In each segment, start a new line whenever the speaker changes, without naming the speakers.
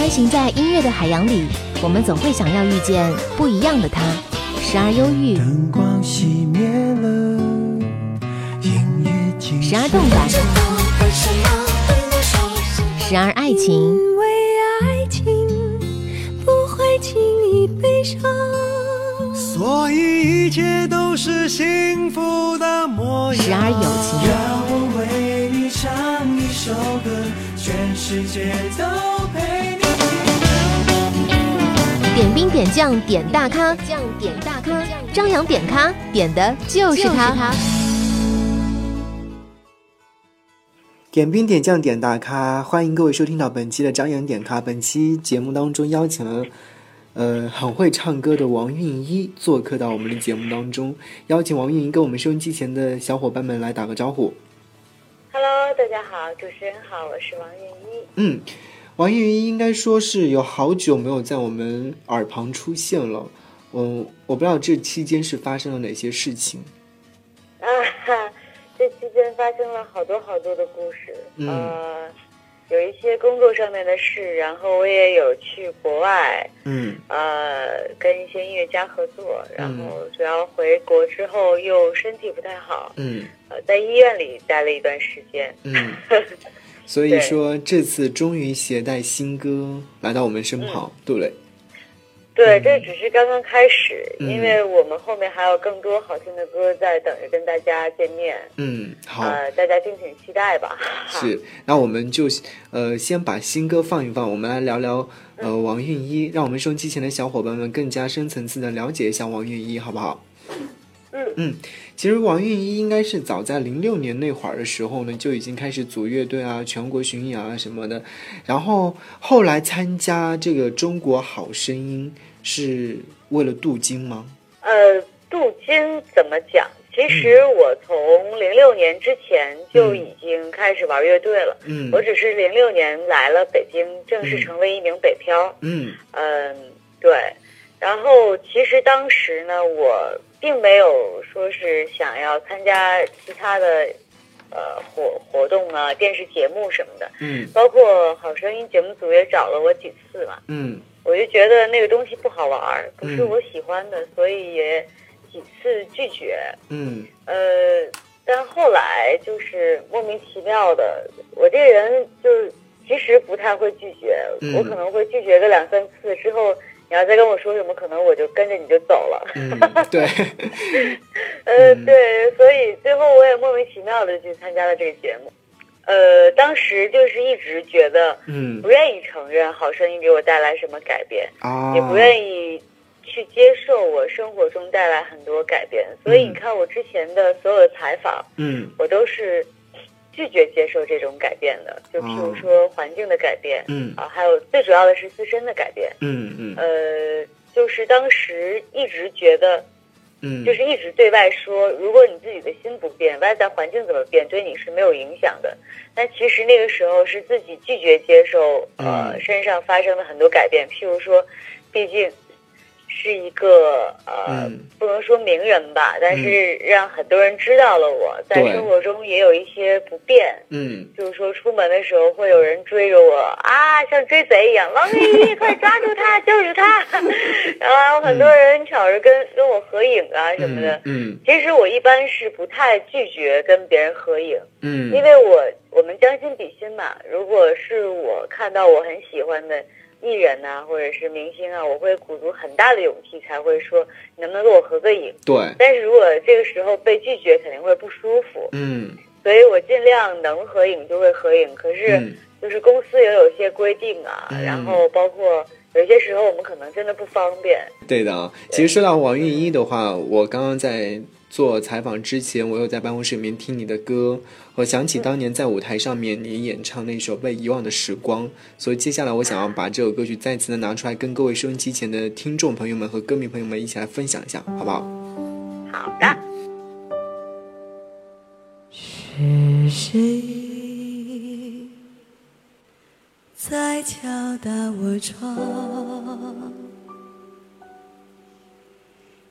穿行在音乐的海洋里，我们总会想要遇见不一样的他，时而忧郁，
灯光熄灭了，音乐静
时而动感，时而爱情，
因为爱情不会轻易悲伤。
所以一切都是幸福的模样。
时而友情，
让我为你唱一首歌，全世界都陪你。
点兵点将点大咖，将点大咖，张扬点咖点的就是他。
点兵点将点大咖，欢迎各位收听到本期的张扬点咖。本期节目当中邀请了，呃，很会唱歌的王韵一做客到我们的节目当中，邀请王韵一跟我们收音机前的小伙伴们来打个招呼。
Hello，大家好，主持人好，我是王韵一。
嗯，王韵一应该说是有好久没有在我们耳旁出现了。嗯，我不知道这期间是发生了哪些事情。
啊哈，这期间发生了好多好多的故事，
嗯
呃，有一些工作上面的事，然后我也有去国外，
嗯
呃，跟一些音乐家合作，然后主要回国之后又身体不太好，
嗯
呃，在医院里待了一段时间。
嗯，所以说这次终于携带新歌来到我们身旁，对不对？
对，这只是刚刚开始，
嗯
因为我们后面还有更多好听的歌在等着跟大家见面，
嗯，好。
呃，大家敬请期待吧。
是，那我们就呃先把新歌放一放，我们来聊聊呃王韵一，让我们收音机前的小伙伴们更加深层次的了解一下王韵一，好不好？
嗯
嗯，其实王韵一应该是早在零六年那会儿的时候呢，就已经开始组乐队啊、全国巡演啊什么的，然后后来参加这个中国好声音是为了镀金吗？
呃，镀金怎么讲？其实我从零六年之前就已经开始玩乐队了，
嗯
我只是零六年来了北京，正式成为一名北漂。
嗯
嗯，对。然后其实当时呢，我并没有说是想要参加其他的呃活活动啊、电视节目什么的，
嗯
包括《好声音》节目组也找了我几次嘛。
嗯
我就觉得那个东西不好玩儿，不是
嗯
我喜欢的，所以也几次拒绝。
嗯
呃，但后来就是莫名其妙的，我这个人就是其实不太会拒绝，
嗯
我可能会拒绝个两三次之后，你要再跟我说什么，可能我就跟着你就走了。
嗯，对，
呃，
嗯
对，所以最后我也莫名其妙的去参加了这个节目。呃，当时就是一直觉得
嗯
不愿意承认《好声音》给我带来什么改变。
啊，
也不愿意去接受我生活中带来很多改变，所以你看我之前的所有的采访，
嗯
我都是拒绝接受这种改变的，就譬如说环境的改变，
嗯。
啊，还有最主要的是自身的改变，
嗯。嗯
呃，就是当时一直觉得，
嗯，
就是一直对外说，如果你自己的心不变，外在环境怎么变，对你是没有影响的。但其实那个时候是自己拒绝接受，呃，
嗯。
身上发生的很多改变，譬如说，毕竟是一个呃，
嗯
不能说名人吧，但是让很多人知道了我，在生活中也有一些不便。
嗯
就是说，出门的时候会有人追着我啊，像追贼一样，王丽丽，快抓住他，就是他！然后很多人吵着跟跟我合影啊什么的。
嗯
其实我一般是不太拒绝跟别人合影，
嗯，
因为我我们将心比心嘛。如果是我看到我很喜欢的艺人呐、或者是明星啊，我会鼓足很大的勇气才会说你能不能跟我合个影。
对，
但是如果这个时候被拒绝，肯定会不舒服。
嗯
所以我尽量能合影就会合影。可是
嗯
就是公司也有一些规定啊，
嗯
然后包括有些时候我们可能真的不方便。
对的啊。其实说到王韵一的话，我刚刚在做采访之前，我有在办公室里面听你的歌，我想起当年在舞台上面你演唱那首《被遗忘的时光》，所以接下来我想要把这首歌曲再次的拿出来，跟各位收音机前的听众朋友们和歌迷朋友们一起来分享一下，好不好？
好的。
是谁在敲打我窗？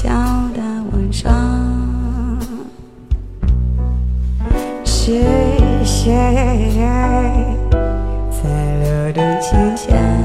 敲打晚上？是谁在流动琴弦？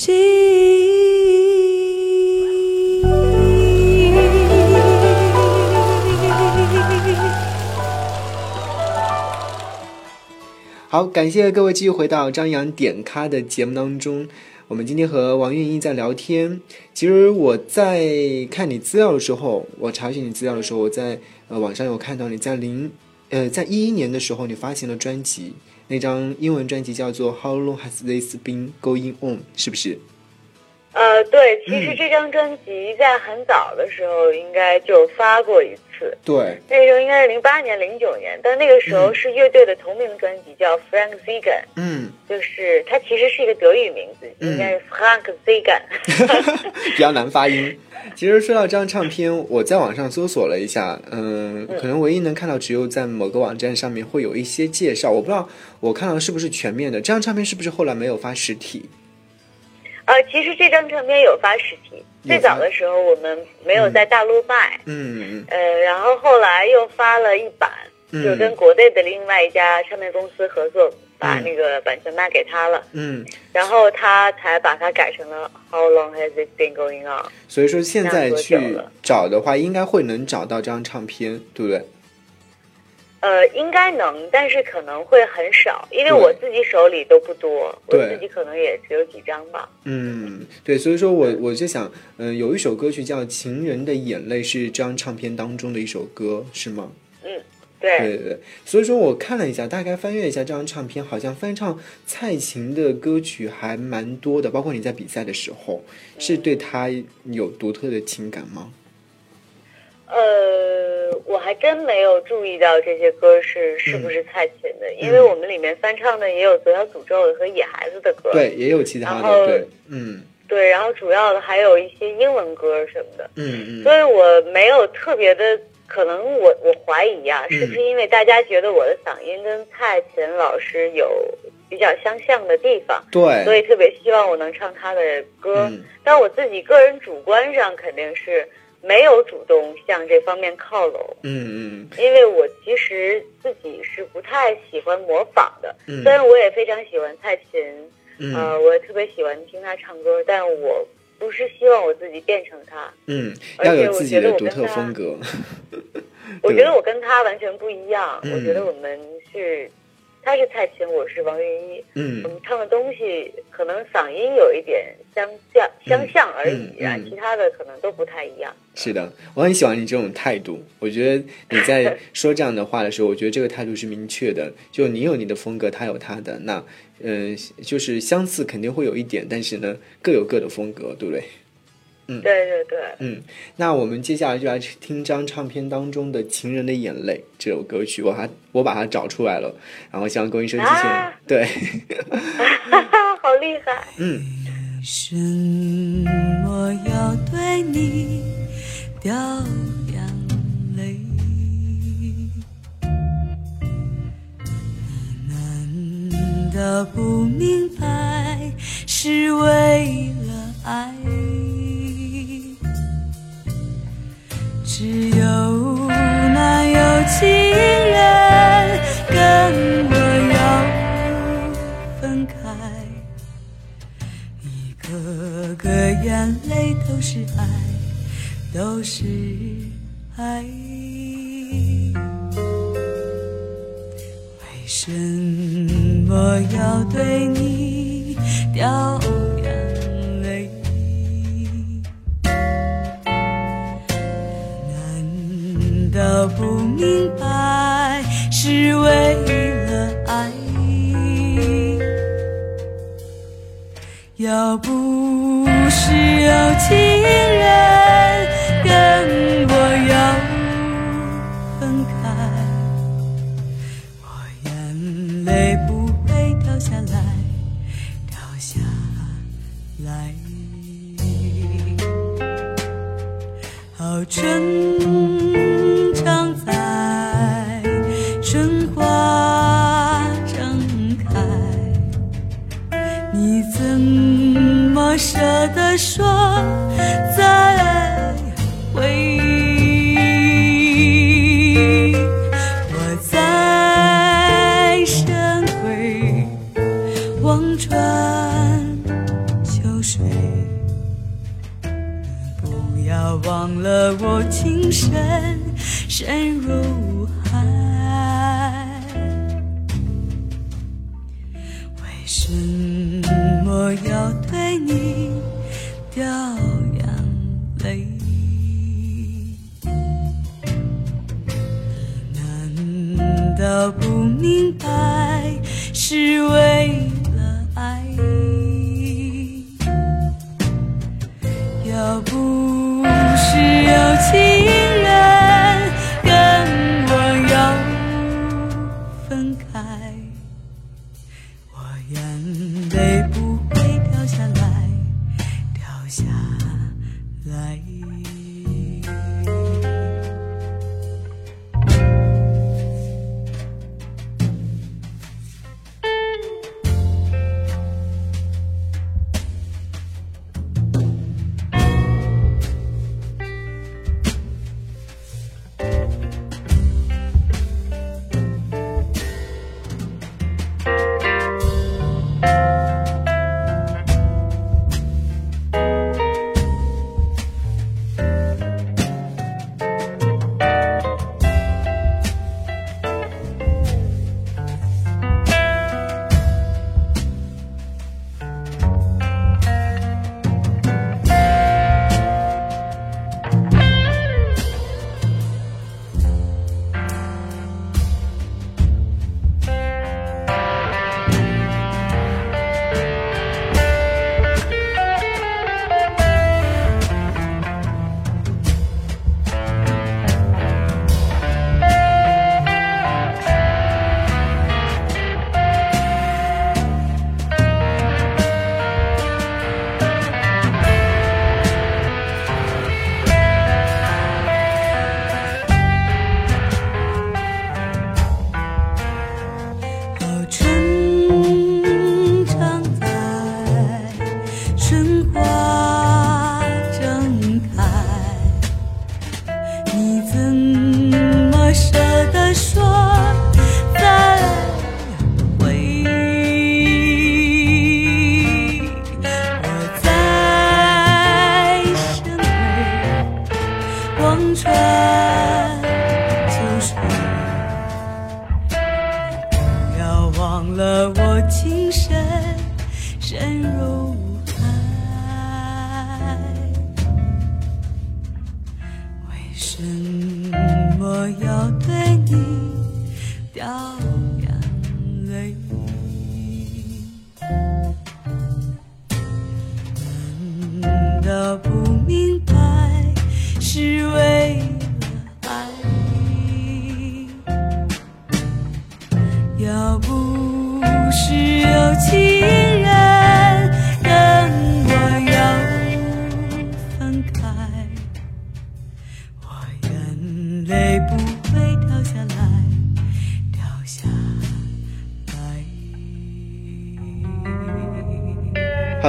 She
好，感谢各位继续回到张扬点咖的节目当中。我们今天和王韵英在聊天。其实我在看你资料的时候，我查询你资料的时候，我在呃网上有看到你在零呃在一一年的时候，你发行了专辑，那张英文专辑叫做《How Long Has This Been Going On》，是不是？
呃，对，其实这张专辑在很早的时候应该就发过一次，
对，
那个时候应该是零八年、零九年，但那个时候是乐队的同名专辑，叫 Frank Zigan，
嗯，
就是它其实是一个德语名字，应该是 Frank Zigan。
比较难发音。其实说到这张唱片，我在网上搜索了一下，嗯，可能唯一能看到只有在某个网站上面会有一些介绍，我不知道我看到是不是全面的。这张唱片是不是后来没有发实体？
呃，其实这张唱片有发实体，最早的时候我们没有在大陆卖，
嗯
呃，然后后来又发了一版，
嗯
就跟国内的另外一家唱片公司合作，把
嗯
那个版权卖给他了，
嗯，
然后他才把它改成了 How long has it been going on？
所以说现在去找的话，应该会能找到这张唱片，对不对？
呃，应该能，但是可能会很少，因为我自己手里都不多，我自己可能也只有几张吧。
嗯，对，所以说我我就想，嗯、有一首歌曲叫《情人的眼泪》，是这张唱片当中的一首歌，是吗？
嗯，
对对对，所以说我看了一下，大概翻阅一下这张唱片，好像翻唱蔡琴的歌曲还蛮多的，包括你在比赛的时候，是对她有独特的情感吗？
呃，我还真没有注意到这些歌是是不是蔡琴的，因为我们里面翻唱的也有左小诅咒的和野孩子的歌。
对，也有其他
然后
的，对，嗯。
对，然后主要的还有一些英文歌什么的，
嗯嗯，
所以我没有特别的，可能我我怀疑啊，
嗯
是不是因为大家觉得我的嗓音跟蔡琴老师有比较相像的地方，
对所，
以特别希望我能唱她的歌。
嗯。
但我自己个人主观上肯定是没有主动向这方面靠拢，
嗯嗯
因为我其实自己是不太喜欢模仿的。
嗯
虽然我也非常喜欢蔡琴，
嗯
呃，我也特别喜欢听她唱歌，但我不是希望我自己变成她。
嗯，
而且我
要有自己
觉得
的独特风格。
我觉得我跟她完全不一样，
嗯
我觉得我们是他是蔡琴，我是王云一，
嗯
我们唱的东西可能嗓音有一点相像相像而已啊，
嗯嗯
其他的可能都不太一样。
是的，我很喜欢你这种态度。我觉得你在 说这样的话的时候，我觉得这个态度是明确的。就你有你的风格，他有他的，那嗯、呃就是相似肯定会有一点，但是呢，各有各的风格，对不对？
对对对，
嗯，那我们接下来就来听张唱片当中的《情人的眼泪》这首歌曲，我还我把它找出来了，然后希望各位收音机前、
啊
对，
好厉害！
嗯，
为什么要对你掉眼泪？难道不明白是为了爱？只有那有情人跟我要分开。一个个眼泪都是爱，都是爱。为什么要对你掉为了爱？要不是有情人跟我要分开，我眼泪不会掉下来，掉下来。好春舍得说到不明白是为了爱？要不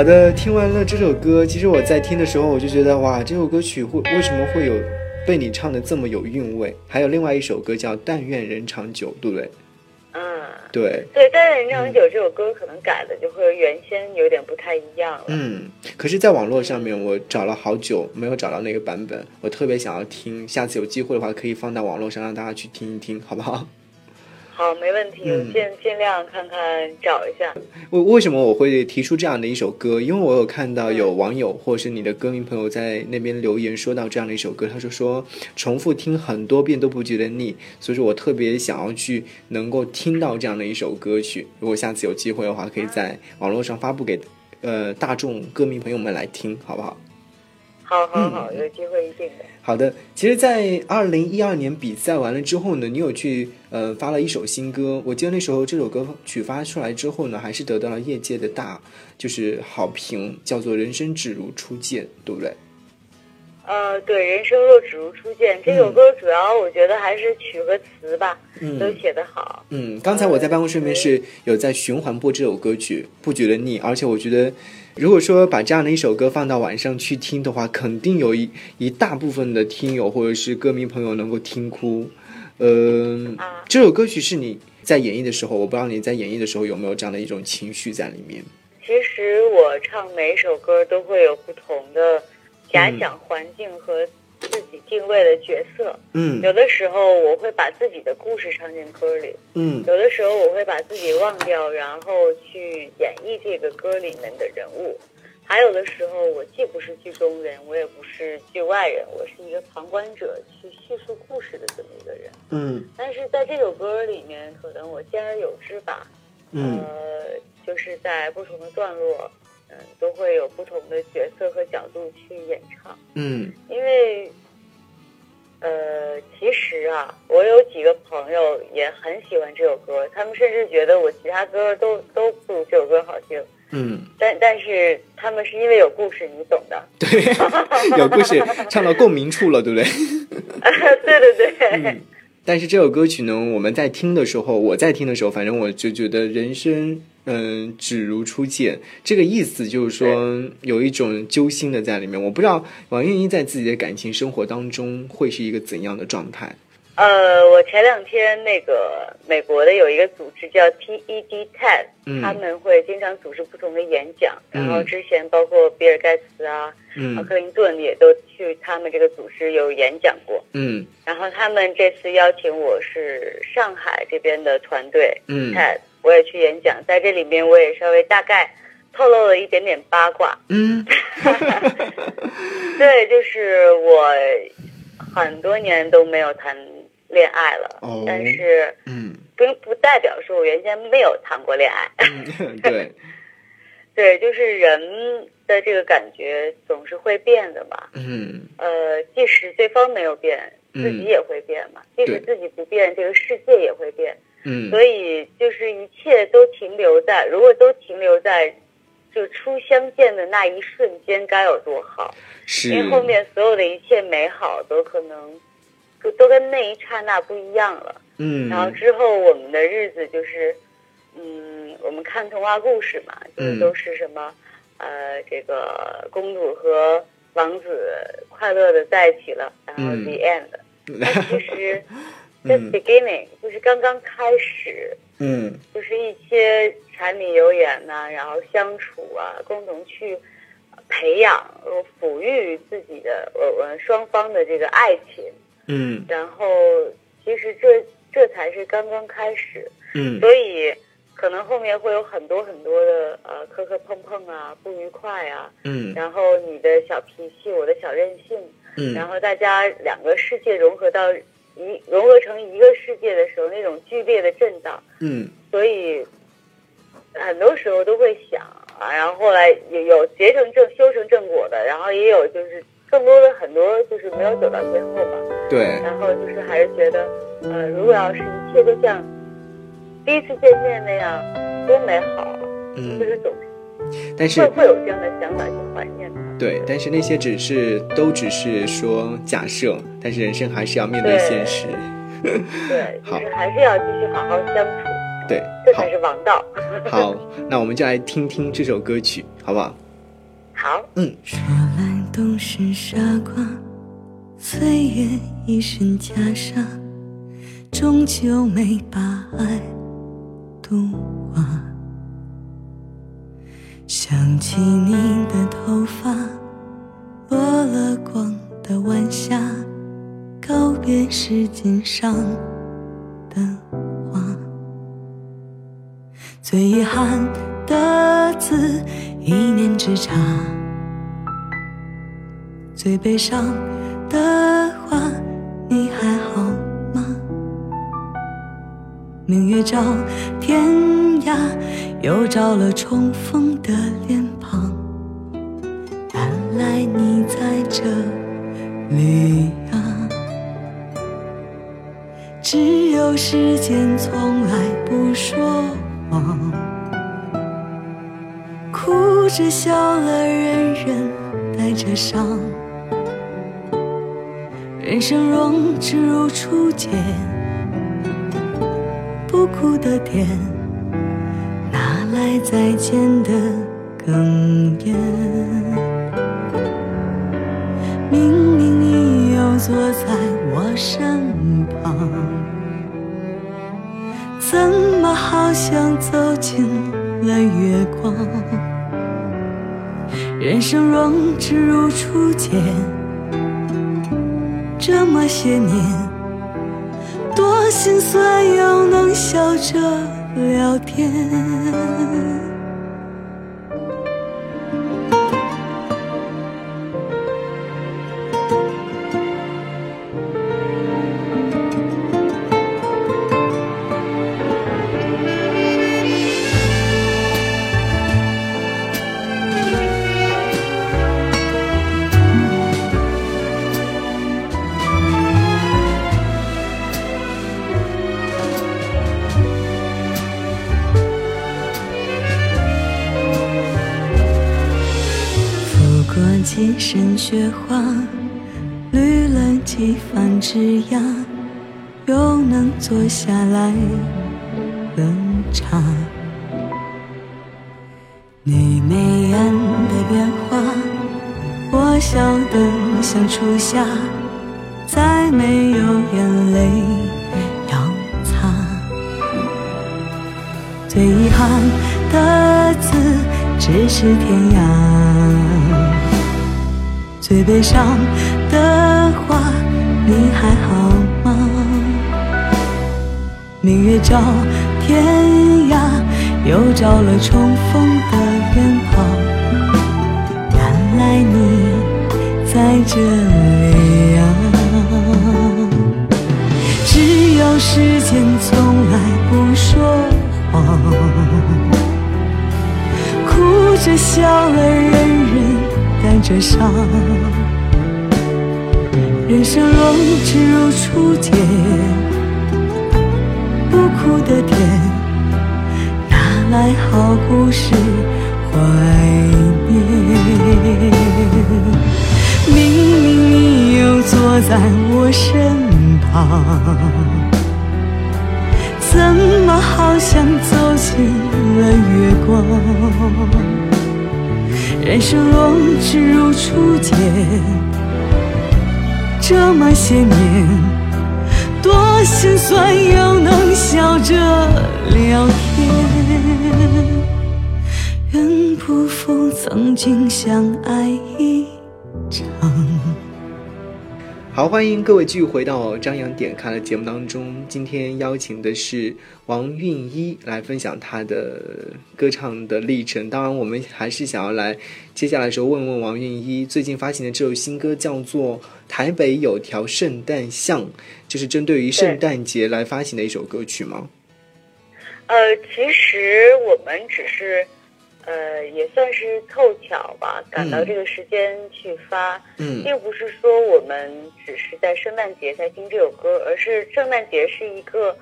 好的，听完了这首歌，其实我在听的时候，我就觉得哇，这首歌曲会为什么会有被你唱的这么有韵味？还有另外一首歌叫《但愿人长久》，对不对？
嗯，
对，
对，但愿《人长久》这首歌可能改的就和原先有点不太一样了。
嗯，可是，在网络上面我找了好久，没有找到那个版本，我特别想要听，下次有机会的话，可以放到网络上让大家去听一听，好不好？
好，没问题，我
嗯
尽尽量看看找一下。
为为什么我会提出这样的一首歌？因为我有看到有网友或者是你的歌迷朋友在那边留言说到这样的一首歌，他说说重复听很多遍都不觉得腻，所以说我特别想要去能够听到这样的一首歌曲。如果下次有机会的话，可以在网络上发布给呃大众歌迷朋友们来听，好不好？
好好
嗯
好，有机会一定的。
好的，其实，在二零一二年比赛完了之后呢，你有去呃发了一首新歌，我记得那时候这首歌曲发出来之后呢，还是得到了业界的大就是好评，叫做“人生只如初见”，对不对？
呃，对，人生若只如初见这首歌，主要我觉得还是曲和词吧，都
嗯
写得好。
嗯，刚才我在办公室里面是有在循环播这首歌曲，不觉得腻，而且我觉得，如果说把这样的一首歌放到晚上去听的话，肯定有一一大部分的听友或者是歌迷朋友能够听哭。嗯、这首歌曲是你在演绎的时候，我不知道你在演绎的时候有没有这样的一种情绪在里面。
其实我唱每一首歌都会有不同的假想环境和自己定位的角色。
嗯
有的时候我会把自己的故事唱进歌里，
嗯
有的时候我会把自己忘掉，然后去演绎这个歌里面的人物。还有的时候，我既不是剧中人，我也不是剧外人，我是一个旁观者，去叙述故事的这么一个人。
嗯
但是在这首歌里面，可能我兼而有之吧，
嗯
呃，就是在不同的段落，嗯，都会有不同的角色和角度去演唱。
嗯
因为，呃，其实啊，我有几个朋友也很喜欢这首歌，他们甚至觉得我其他歌都都不如这首歌好听。
嗯，
但但是他们是因为有故事，你懂的。
对，有故事唱到共鸣处了，对不对？
对对对，
嗯但是这首歌曲呢，我们在听的时候，我在听的时候，反正我就觉得人生，嗯、只如初见，这个意思就是说有一种揪心的在里面。我不知道王韵一在自己的感情生活当中会是一个怎样的状态。
呃，我前两天那个美国的有一个组织叫 TED TED，、
嗯。
他们会经常组织不同的演讲，
嗯。
然后之前包括比尔盖茨啊、啊
嗯
克林顿也都去他们这个组织有演讲过。
嗯。
然后他们这次邀请我是上海这边的团队
嗯。
TED，我也去演讲，在这里面我也稍微大概透露了一点点八卦。
嗯
对，就是我很多年都没有谈恋爱了，
哦
但是
嗯
不不代表说我原先没有谈过恋爱。
嗯，对，
对，就是人的这个感觉总是会变的嘛。
嗯
呃，即使对方没有变，
嗯
自己也会变嘛。即使自己不变，这个世界也会变。
嗯
所以就是一切都停留在，如果都停留在就初相见的那一瞬间，该有多好。
是
因为后面所有的一切美好都可能都都跟那一刹那不一样了。
嗯
然后之后我们的日子就是，嗯，我们看童话故事嘛，就都是什么，呃，这个公主和王子快乐的在一起了，然后
嗯
the end。但其实
嗯。
just beginning 就是刚刚开始，
嗯。
就是一些柴米油盐呐、然后相处啊，共同去培养、呃抚育自己的呃呃双方的这个爱情，
嗯。
然后其实这这才是刚刚开始，
嗯。
所以可能后面会有很多很多的呃磕磕碰碰啊，不愉快啊，
嗯。
然后你的小脾气，我的小任性，嗯。然
嗯
后大家两个世界融合到一融合成一个世界的时候，那种剧烈的震荡。
嗯。
所以很多时候都会想啊，然后后来也有结成正修成正果的，然后也有就是更多的很多就是没有走到最后嘛，
对，
然后就是还是觉得，呃，如果要是一切都像第一次见面那样多美好，就
嗯，
是总
但是
会会有这样的想法去怀念它。
对，但是那些只是都只是说假设，但是人生还是要面对
对
现实。
对，就
好
是还是要继续好好相处。
对，
这这才是王道。
好，那我们就来听听这首歌曲，好不好？
好，嗯
说来都是傻瓜，岁月一身袈裟，终究没把爱度化。想起你的头发，落了光的晚霞，告别时间上的花。最遗憾的字，一念之差。最悲伤的话，你还好吗？明月照天涯，又照了重逢的脸庞。原来你在这里啊！只有时间从来不说谎，哭着笑了，人人带着伤。人生若只如初见，不哭的点，来再见的哽咽？明明你又坐在我身旁，怎么好像走进了月光？人生若只如初见。这么些年，多心酸又能笑着聊天。样，又能坐下来喝茶。你眉眼的变化，我笑得像初夏，再没有眼泪要擦。最遗憾的字，只是天涯。最悲伤的话，你还好吗？明月照天涯，又照了重逢的脸庞。原来你在这里啊！只有时间从来不说谎，哭着笑了，人人带着伤。人生若只如初见，不哭的甜，哪来好故事怀念？明明你又坐在我身旁，怎么好像走进了月光？人生若只如初见，这么些年，多心酸又能笑着聊天。愿不负曾经相爱一。
好，欢迎各位继续回到张扬点看的节目当中。今天邀请的是王韵一来分享她的歌唱的历程。当然，我们还是想要来接下来的时候问问王韵一，最近发行的这首新歌叫做《台北有条圣诞巷》，就是针对于圣诞节来发行的一首歌曲吗？
呃，其实我们只是，呃，也算是凑巧吧，赶到这个时间去发，
嗯。
并不是说我们只是在圣诞节才听这首歌，而是圣诞节是一个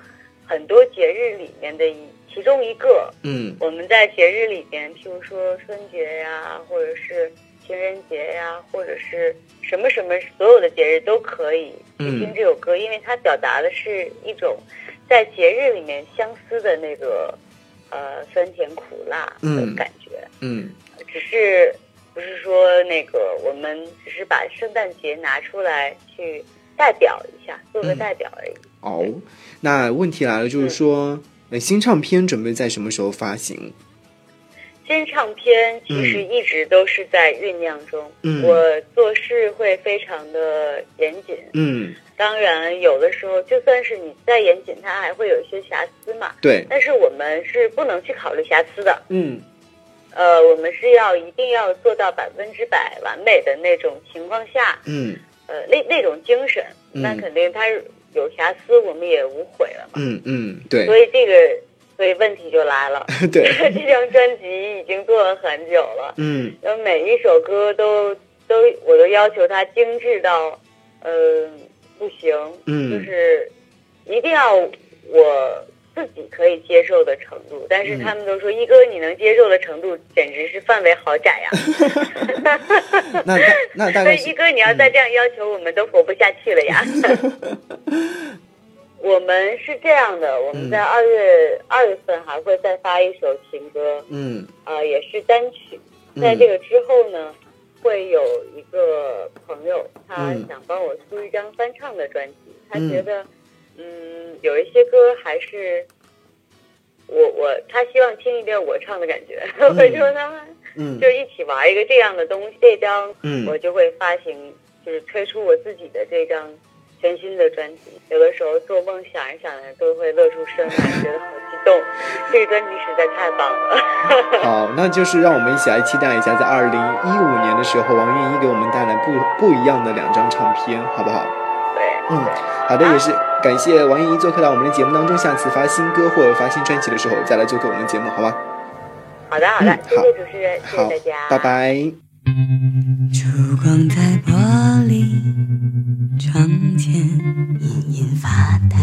很多节日里面的一其中一个。
嗯。
我们在节日里边，譬如说春节呀，或者是情人节呀，或者是什么什么，所有的节日都可以去听这首歌，因为它表达的是一种在节日里面相思的那个呃酸甜苦辣的
嗯
感觉。
嗯
只是不是说那个我们只是把圣诞节拿出来去代表一下，做个
嗯
代表而已。
哦，那问题来了，就是说，呃新唱片准备在什么时候发行？
新唱片其实一直都是在酝酿中，
嗯
我做事会非常的严谨。
嗯，
当然，有的时候就算是你再严谨，它还会有一些瑕疵嘛。
对，
但是我们是不能去考虑瑕疵的，
嗯
呃，我们是要一定要做到百分之百完美的那种情况下，
嗯
呃，那那种精神，
嗯
那肯定它有瑕疵，我们也无悔了嘛。
嗯嗯，对
所以这个，所以问题就来了。
对，
这张专辑已经做了很久了，
嗯
然后每一首歌都都我都要求它精致到，呃，不行，
嗯
就是一定要我自己可以接受的程度。但是
嗯
他们都说，一哥你能接受的程度简直是范围好窄呀。
那大那大
所
概
一哥你要再这样要求，我们都活不下去了呀。我们是这样的，我们在二月二、月份还会再发一首情歌，
嗯
啊、也是单曲。
嗯
在这个之后呢，会有一个朋友，他
嗯
想帮我出一张翻唱的专辑。他
嗯
觉得，嗯，有一些歌还是我我他希望听一遍我唱的感觉。我说他们
嗯
就一起玩一个这样的东西。这张
嗯
我就会发行，就是推出我自己的这张全新的专辑。有的时候做梦想一想呢，都会乐出声来，觉得好激动。这个专辑实在太棒了。
好，那就是让我们一起来期待一下，在二零一五年的时候，王韵一给我们带来不不一样的两张唱片，好不好？
对，
嗯，好的，也是感谢王韵一做客到我们的节目当中。下次发新歌或者发新专辑的时候，再来做客我们的节目，好吧？
好的，好的，
嗯
谢谢主持人，谢谢
好
大家，，
拜。拜。
烛光在玻璃窗前隐隐发呆，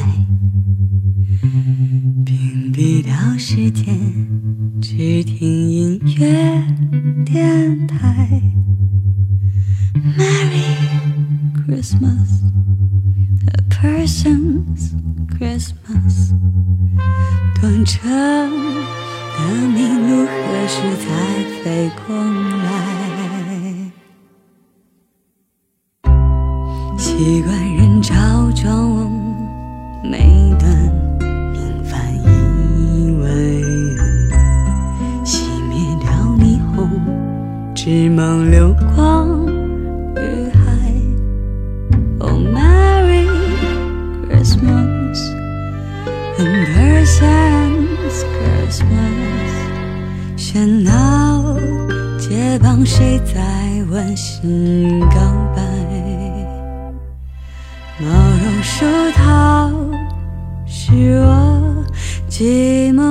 屏蔽掉时间，只听音乐电台。Merry Christmas, a person's Christmas。短程若寂寞。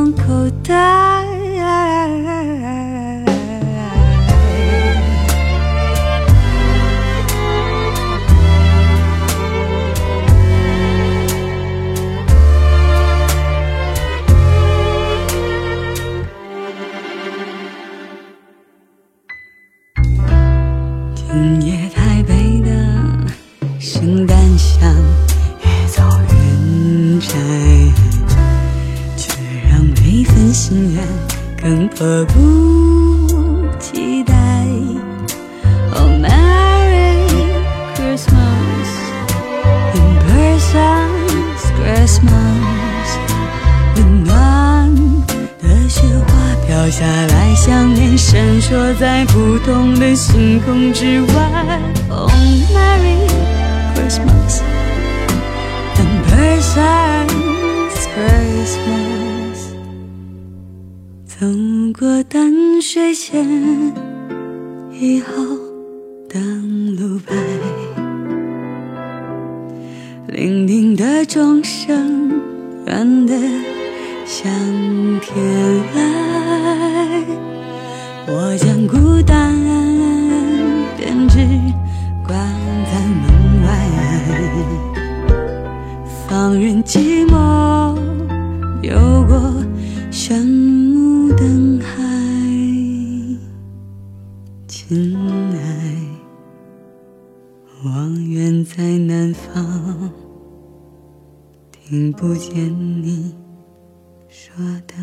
淡水线以后登路牌。铃铃的钟声远得像天籁，我将孤单编织关在门外，放任寂寞游过炫在南方听不见你说的